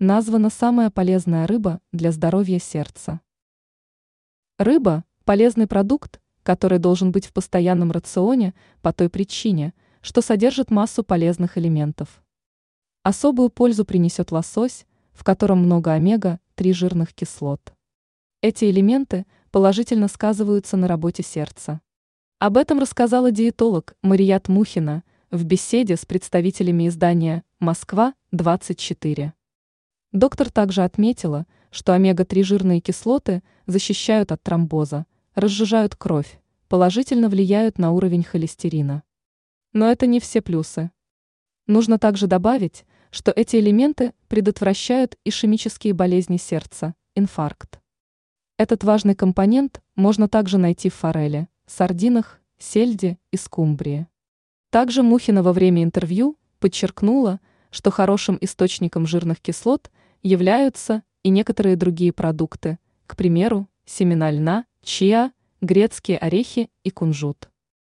Названа самая полезная рыба для здоровья сердца. Рыба – полезный продукт, который должен быть в постоянном рационе по той причине, что содержит массу полезных элементов. Особую пользу принесет лосось, в котором много омега-3 жирных кислот. Эти элементы положительно сказываются на работе сердца. Об этом рассказала диетолог Марият Мухина в беседе с представителями издания «Москва-24». Доктор также отметила, что омега-3 жирные кислоты защищают от тромбоза, разжижают кровь, положительно влияют на уровень холестерина. Но это не все плюсы. Нужно также добавить, что эти элементы предотвращают ишемические болезни сердца, инфаркт. Этот важный компонент можно также найти в форели, сардинах, сельде и скумбрии. Также Мухина во время интервью подчеркнула, что хорошим источником жирных кислот являются и некоторые другие продукты, к примеру, семена льна, чиа, грецкие орехи и кунжут.